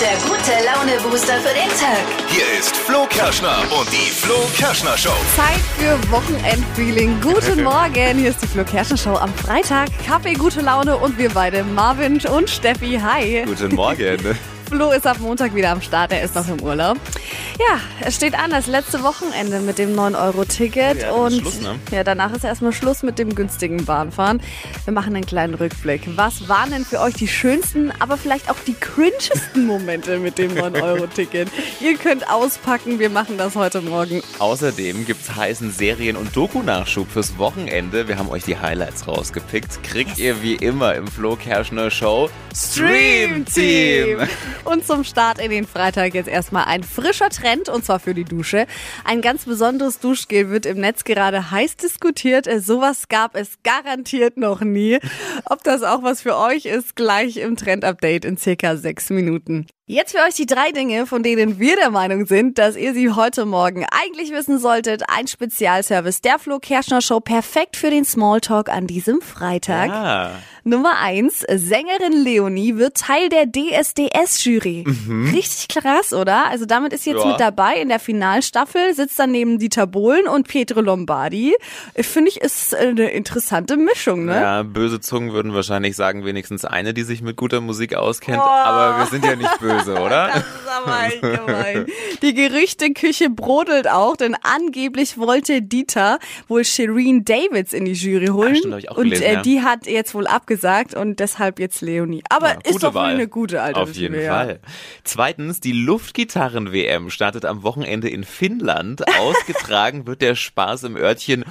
der gute Laune-Booster für den Tag. Hier ist Flo Kerschner und die Flo Kerschner Show. Zeit für Wochenendfeeling. Guten Morgen, hier ist die Flo Kerschner Show am Freitag. Kaffee, gute Laune und wir beide, Marvin und Steffi. Hi. Guten Morgen. Flo ist ab Montag wieder am Start, er ist noch im Urlaub. Ja, es steht an, das letzte Wochenende mit dem 9-Euro-Ticket. Ja, und Schluss, ne? ja, danach ist erstmal Schluss mit dem günstigen Bahnfahren. Wir machen einen kleinen Rückblick. Was waren denn für euch die schönsten, aber vielleicht auch die cringesten Momente mit dem 9-Euro-Ticket? Ihr könnt auspacken, wir machen das heute Morgen. Außerdem gibt's heißen Serien- und Doku-Nachschub fürs Wochenende. Wir haben euch die Highlights rausgepickt. Kriegt ihr wie immer im Flo Kerschner Show Stream Team. Und zum Start in den Freitag jetzt erstmal ein frischer Trend und zwar für die Dusche. Ein ganz besonderes Duschgel wird im Netz gerade heiß diskutiert. Äh, Sowas gab es garantiert noch nie. Ob das auch was für euch ist, gleich im Trend-Update in circa sechs Minuten. Jetzt für euch die drei Dinge, von denen wir der Meinung sind, dass ihr sie heute Morgen eigentlich wissen solltet. Ein Spezialservice der Flo Kerschner Show, perfekt für den Smalltalk an diesem Freitag. Ah. Nummer eins, Sängerin Leonie wird Teil der DSDS-Jury. Richtig krass, oder? Also damit ist sie jetzt Ja. mit dabei in der Finalstaffel, sitzt dann neben Dieter Bohlen und Pietro Lombardi. Finde ich, ist eine interessante Mischung, ne? Ja, böse Zungen würden wahrscheinlich sagen, wenigstens eine, die sich mit guter Musik auskennt. Aber wir sind ja nicht böse, oder? Das ist aber echt gemein. Die Gerüchteküche brodelt auch, denn angeblich wollte Dieter wohl Shireen Davids in die Jury holen. Ah, stimmt, hab ich auch und gelesen, äh, ja. die hat jetzt wohl abgesagt und deshalb jetzt Leonie. Aber Ja, ist doch Wahl. eine gute Auf jeden Alternative, ja. Fall. Zweitens, die Luftgitarren-WM startet am Wochenende in Finnland. Ausgetragen wird der Spaß im Örtchen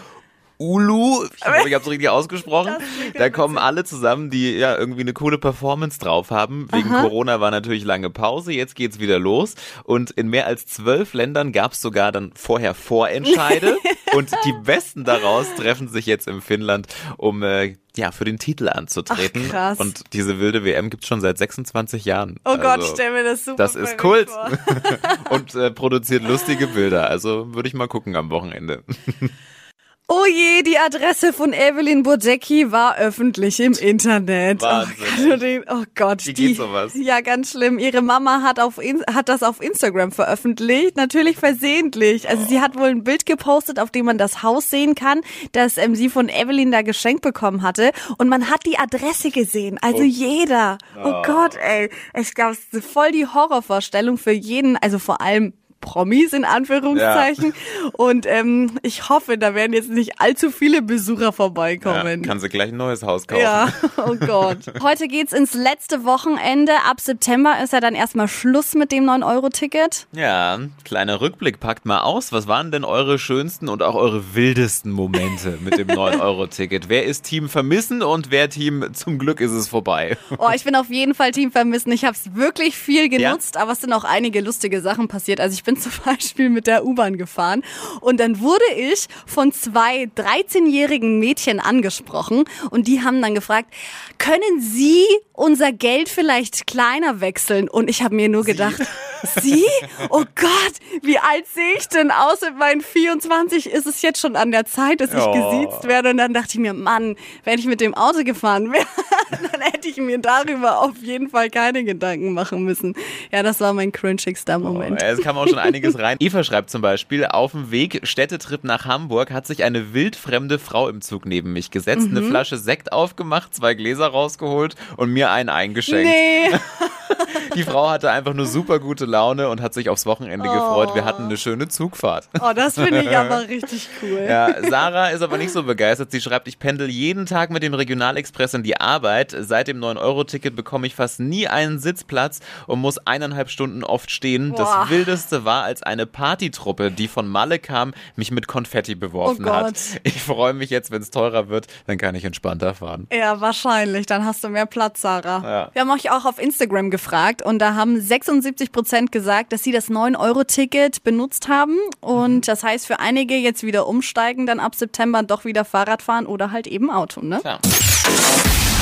Ulu, ich ich habe es richtig ausgesprochen. Da kommen alle zusammen, die ja irgendwie eine coole Performance drauf haben. Wegen Corona war natürlich lange Pause, jetzt geht's wieder los. Und in mehr als zwölf Ländern gab's sogar dann vorher Vorentscheide. und die Besten daraus treffen sich jetzt in Finnland, um äh, ja für den Titel anzutreten. Ach, krass. Und diese wilde WM gibt's schon seit 26 Jahren. Oh Gott, Also, stell mir das super Das ist Kult und äh, produziert lustige Bilder. Also würde ich mal gucken am Wochenende. Oh je, die Adresse von Evelyn Bodecki war öffentlich im Internet. Wahnsinn, Oh Gott, oh Gott Wie die, geht sowas? Ja, ganz schlimm. Ihre Mama hat, auf, hat das auf Instagram veröffentlicht, natürlich versehentlich. Also sie hat wohl ein Bild gepostet, auf dem man das Haus sehen kann, das ähm, sie von Evelyn da geschenkt bekommen hatte. Und man hat die Adresse gesehen. Also jeder. Oh Gott, ey. Ich glaube, es ist voll die Horrorvorstellung für jeden, also vor allem Promis in Anführungszeichen. Und ähm, ich hoffe, da werden jetzt nicht allzu viele Besucher Ja, vorbeikommen. kann sie gleich ein neues Haus kaufen. Ja, oh Gott. Heute geht's ins letzte Wochenende. Ab September ist ja dann erstmal Schluss mit dem 9-Euro-Ticket. Ja, kleiner Rückblick, packt mal aus. Was waren denn eure schönsten und auch eure wildesten Momente mit dem 9-Euro-Ticket? Wer ist Team Vermissen und wer Team Zum Glück ist es vorbei? Oh, ich bin auf jeden Fall Team Vermissen. Ich habe es wirklich viel genutzt, aber es sind auch einige lustige Sachen passiert. Also ich bin zum Beispiel mit der U-Bahn gefahren und dann wurde ich von zwei 13-jährigen Mädchen angesprochen und die haben dann gefragt, können Sie unser Geld vielleicht kleiner wechseln? Und ich habe mir nur gedacht, Sie? Oh Gott, wie alt sehe ich denn aus? Mit meinen 24 ist es jetzt schon an der Zeit, dass ich Oh. gesiezt werde. Und dann dachte ich mir, Mann, wenn ich mit dem Auto gefahren wäre, dann hätte ich mir darüber auf jeden Fall keine Gedanken machen müssen. Ja, das war mein cringigster Moment. Es kam auch schon einiges rein. Eva schreibt zum Beispiel, auf dem Weg Städtetrip nach Hamburg hat sich eine wildfremde Frau im Zug neben mich gesetzt, Mhm. eine Flasche Sekt aufgemacht, zwei Gläser rausgeholt und mir einen eingeschenkt. Nee, Die Frau hatte einfach nur super gute Laune und hat sich aufs Wochenende gefreut. Wir hatten eine schöne Zugfahrt. oh, das finde ich aber richtig cool. Ja, Sarah ist aber nicht so begeistert. Sie schreibt, ich pendel jeden Tag mit dem Regionalexpress in die Arbeit. Seit dem 9-Euro-Ticket bekomme ich fast nie einen Sitzplatz und muss eineinhalb Stunden oft stehen. Boah. Das Wildeste war, als eine Partytruppe, die von Malle kam, mich mit Konfetti beworfen Oh hat. Ich freue mich jetzt, wenn es teurer wird, dann kann ich entspannter fahren. Ja, wahrscheinlich. Dann hast du mehr Platz, Sarah. Ja. Wir haben euch auch auf Instagram gefragt und da haben 76 Prozent gesagt, dass sie das 9-Euro-Ticket benutzt haben. Und das heißt für einige jetzt wieder umsteigen, dann ab September doch wieder Fahrrad fahren oder halt eben Auto, ne? Ja.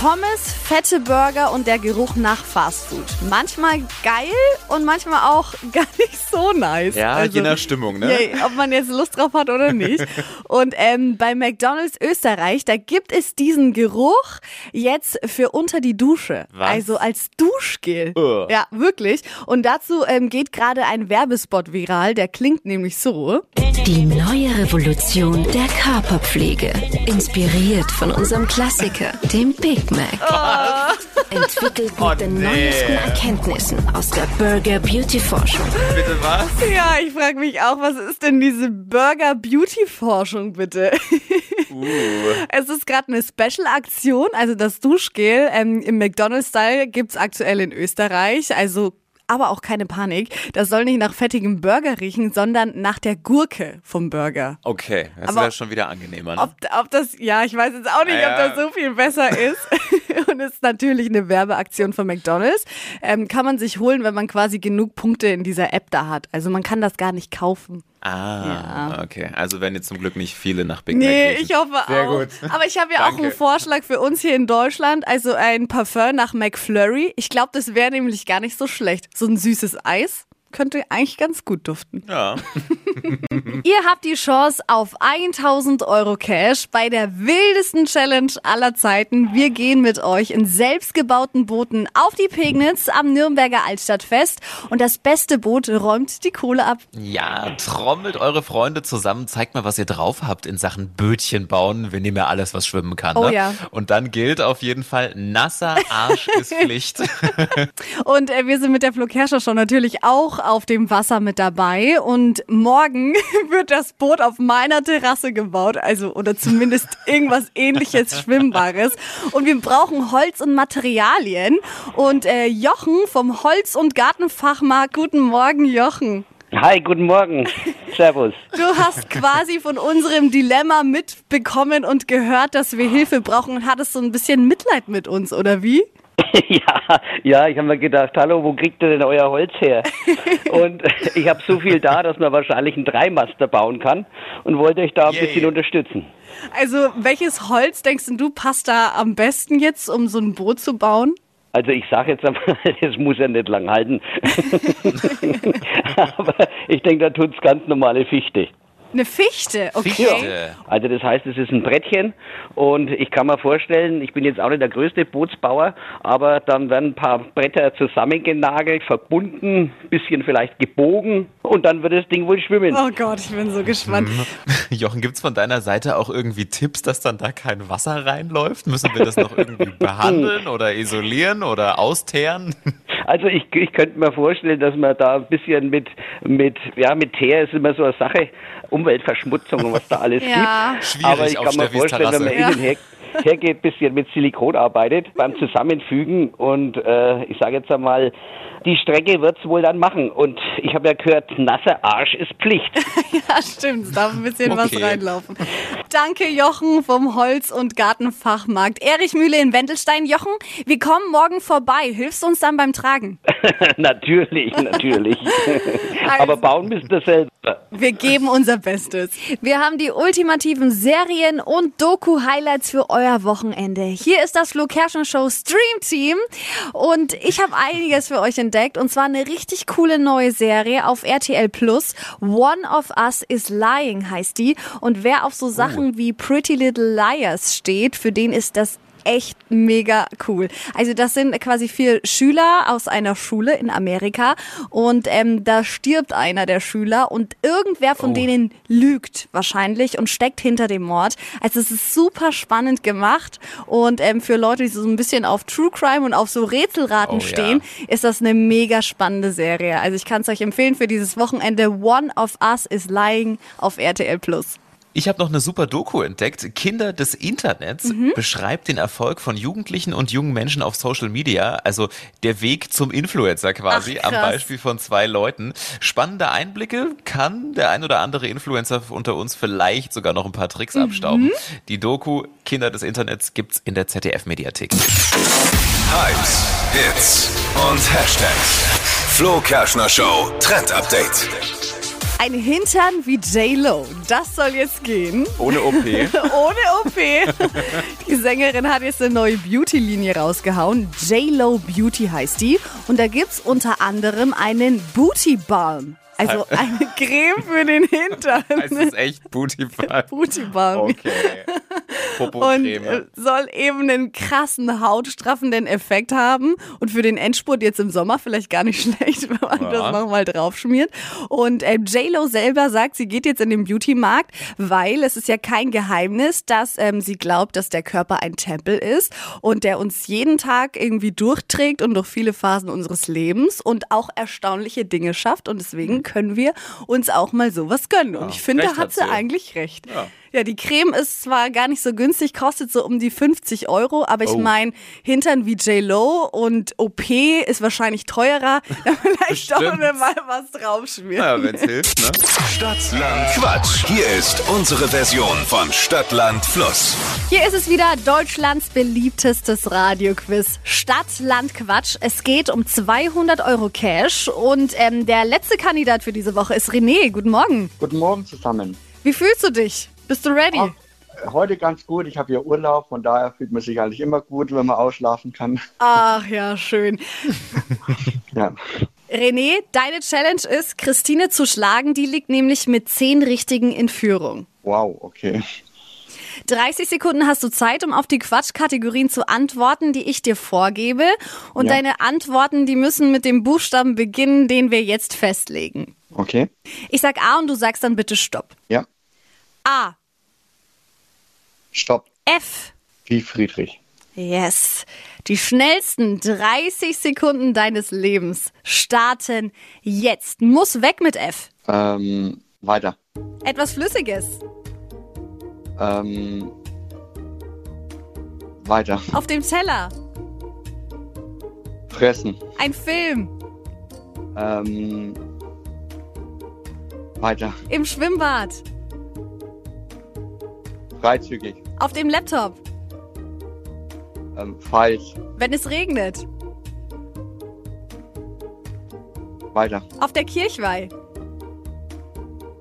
Pommes, fette Burger und der Geruch nach Fastfood. Manchmal geil und manchmal auch gar nicht so nice. Ja, Also, je nach Stimmung, ne? ja, ob man jetzt Lust drauf hat oder nicht. Und ähm, bei McDonald's Österreich, da gibt es diesen Geruch jetzt für unter die Dusche. Was? Also als Duschgel. Ugh. Ja, wirklich. Und dazu ähm, geht gerade ein Werbespot viral, der klingt nämlich so. Die neue Revolution der Körperpflege. Inspiriert von unserem Klassiker, dem Big Mac. Entwickelt mit Oh, den nee. neuesten Erkenntnissen aus der Burger Beauty Forschung. Bitte was? Ja, ich frage mich auch, was ist denn diese Burger-Beauty-Forschung bitte? Es ist gerade eine Special-Aktion, also das Duschgel ähm, im McDonald's-Style gibt's aktuell in Österreich, also aber auch keine Panik. Das soll nicht nach fettigem Burger riechen, sondern nach der Gurke vom Burger. Okay, das Aber- wäre schon wieder angenehmer. Ne? Ob, ob das, ja, ich weiß jetzt auch nicht, Ja. ob das so viel besser ist. Und ist natürlich eine Werbeaktion von McDonalds. Ähm, kann man sich holen, wenn man quasi genug Punkte in dieser App da hat. Also man kann das gar nicht kaufen. Ah, okay. Also werden jetzt zum Glück nicht viele nach Big Mac Nee, ich hoffe Sehr auch. gut. Aber ich habe ja auch einen Vorschlag für uns hier in Deutschland, also ein Parfum nach McFlurry. Ich glaube, das wäre nämlich gar nicht so schlecht. So ein süßes Eis könnte eigentlich ganz gut duften. Ja. Ihr habt die Chance auf 1000 Euro Cash bei der wildesten Challenge aller Zeiten. Wir gehen mit euch in selbstgebauten Booten auf die Pegnitz am Nürnberger Altstadtfest und das beste Boot räumt die Kohle ab. Ja, trommelt eure Freunde zusammen, zeigt mal, was ihr drauf habt in Sachen Bötchen bauen. Wir nehmen ja alles, was schwimmen kann. Oh ne? ja. Und dann gilt auf jeden Fall, nasser Arsch ist Pflicht. Und äh, wir sind mit der Flo Kerschner schon natürlich auch auf dem Wasser mit dabei. Und morgen wird das Boot auf meiner Terrasse gebaut. Also, oder zumindest irgendwas ähnliches Schwimmbares. Und wir brauchen Holz und Materialien. Und äh, Jochen vom Holz- und Gartenfachmarkt. Guten Morgen, Jochen. Hi, guten Morgen. Servus. Du hast quasi von unserem Dilemma mitbekommen und gehört, dass wir Hilfe brauchen und hattest so ein bisschen Mitleid mit uns, oder wie? ja, ja, ich habe mir gedacht, hallo, wo kriegt ihr denn euer Holz her? und ich habe so viel da, dass man wahrscheinlich einen Dreimaster bauen kann und wollte euch da ein Yay. bisschen unterstützen. Also, welches Holz denkst du, passt da am besten jetzt, um so ein Boot zu bauen? Also ich sage jetzt einmal, es muss ja nicht lang halten. Aber ich denke, da tut's ganz normale Fichte. Eine Fichte, okay. Fichte. Also das heißt, es ist ein Brettchen und ich kann mir vorstellen, ich bin jetzt auch nicht der größte Bootsbauer, aber dann werden ein paar Bretter zusammengenagelt, verbunden, bisschen vielleicht gebogen und dann wird das Ding wohl schwimmen. Oh Gott, ich bin so gespannt. Jochen, gibt's von deiner Seite auch irgendwie Tipps, dass dann da kein Wasser reinläuft? Müssen wir das noch irgendwie behandeln oder isolieren oder austeeren? Also ich, ich könnte mir vorstellen, dass man da ein bisschen mit, mit, ja, mit Teer ist immer so eine Sache, Umweltverschmutzung und was da alles Ja. gibt. Schwierig Aber ich auf kann mir vorstellen, wenn man Terrasse. innen her, hergeht, bisschen mit Silikon arbeitet, beim Zusammenfügen und äh, ich sage jetzt einmal, die Strecke wird's wohl dann machen. Und ich habe ja gehört, nasser Arsch ist Pflicht. Ja, stimmt, es darf ein bisschen was Okay. reinlaufen. Danke, Jochen vom Holz- und Gartenfachmarkt. Erich Mühle in Wendelstein. Jochen, wir kommen morgen vorbei. Hilfst uns dann beim Tragen? natürlich, natürlich. Aber bauen müsst ihr selber. Wir geben unser Bestes. Wir haben die ultimativen Serien- und Doku-Highlights für euer Wochenende. Hier ist das Flo Kerschner Show Stream Team und ich habe einiges für euch entdeckt und zwar eine richtig coole neue Serie auf RTL Plus. One of Us is Lying heißt die und wer auf so Sachen wie Pretty Little Liars steht, für den ist das echt mega cool. Also das sind quasi vier Schüler aus einer Schule in Amerika und ähm, da stirbt einer der Schüler und irgendwer von denen lügt wahrscheinlich und steckt hinter dem Mord. Also es ist super spannend gemacht und ähm, für Leute, die so ein bisschen auf True Crime und auf so Rätselraten Oh, ja. stehen, ist das eine mega spannende Serie. Also ich kann es euch empfehlen für dieses Wochenende. One of Us is Lying auf RTL Plus. Ich habe noch eine super Doku entdeckt. Kinder des Internets beschreibt den Erfolg von Jugendlichen und jungen Menschen auf Social Media. Also der Weg zum Influencer quasi, Ach, am. Beispiel von zwei Leuten. Spannende Einblicke kann der ein oder andere Influencer unter uns vielleicht sogar noch ein paar Tricks abstauben. Die Doku Kinder des Internets gibt's in der ZDF-Mediathek. Hypes, Hits und Hashtags. Flo Kerschner Show Trend Update. Ein Hintern wie J-Lo. Das soll jetzt gehen. Ohne OP. Ohne OP. Die Sängerin hat jetzt eine neue Beauty-Linie rausgehauen. J-Lo Beauty heißt die. Und da gibt's unter anderem einen Booty Balm. Also eine Creme für den Hintern. heißt es echt Booty Booty Balm. Okay. Und äh, soll eben einen krassen hautstraffenden Effekt haben und für den Endspurt jetzt im Sommer vielleicht gar nicht schlecht, wenn man Ja. das nochmal draufschmiert. Und äh, J-Lo selber sagt, sie geht jetzt in den Beauty-Markt, weil es ist ja kein Geheimnis, dass ähm, sie glaubt, dass der Körper ein Tempel ist und der uns jeden Tag irgendwie durchträgt und durch viele Phasen unseres Lebens und auch erstaunliche Dinge schafft und deswegen können wir uns auch mal sowas gönnen. Und ich finde, da hat sie. eigentlich recht. Ja. Ja, die Creme ist zwar gar nicht so günstig, kostet so um die 50 Euro, aber ich Oh. meine, Hintern wie J-Lo und OP ist wahrscheinlich teurer. Da vielleicht doch mir mal was draufschmieren. Ja, wenn's hilft, ne? Stadtland Quatsch. Hier ist unsere Version von Stadtland Fluss. Hier ist es wieder Deutschlands beliebtestes Radioquiz. Stadt, Land, Quatsch. Es geht um 200 Euro Cash und ähm, der letzte Kandidat für diese Woche ist René. Guten Morgen. Guten Morgen zusammen. Wie fühlst du dich? Bist du ready? Ach, Heute ganz gut. Ich habe hier Urlaub, von daher fühlt man sich eigentlich immer gut, wenn man ausschlafen kann. Ach ja, schön. Ja. René, deine Challenge ist, Christine zu schlagen. Die liegt nämlich mit 10 Richtigen in Führung. Wow, okay. 30 Sekunden hast du Zeit, um auf die Quatschkategorien zu antworten, die ich dir vorgebe. Und Ja. deine Antworten, die müssen mit dem Buchstaben beginnen, den wir jetzt festlegen. Okay. Ich sag A und du sagst dann bitte Stopp. Ja. A, Stopp. F. Wie Friedrich. Yes. Die schnellsten 30 Sekunden deines Lebens starten jetzt. Muss weg mit F. Ähm, weiter. Etwas Flüssiges. Ähm, weiter. Auf dem Teller. Fressen. Ein Film. Ähm, weiter. Im Schwimmbad. Freizügig. Auf dem Laptop. Ähm, falsch. Wenn es regnet. Weiter. Auf der Kirchweih.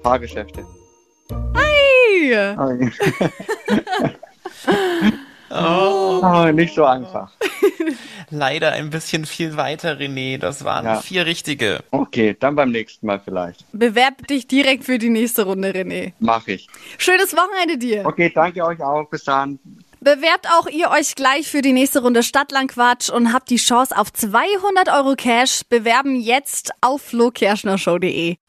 Fahrgeschäfte. Hey. Oh. nicht so einfach. Leider ein bisschen viel weiter, René. Das waren Ja. vier richtige. Okay, dann beim nächsten Mal vielleicht. Bewerb dich direkt für die nächste Runde, René. Mach ich. Schönes Wochenende dir. Okay, danke euch auch. Bis dann. Bewerbt auch ihr euch gleich für die nächste Runde Stadtlandquatsch und habt die Chance auf 200 Euro Cash. Bewerben jetzt auf flokerschnershow.de.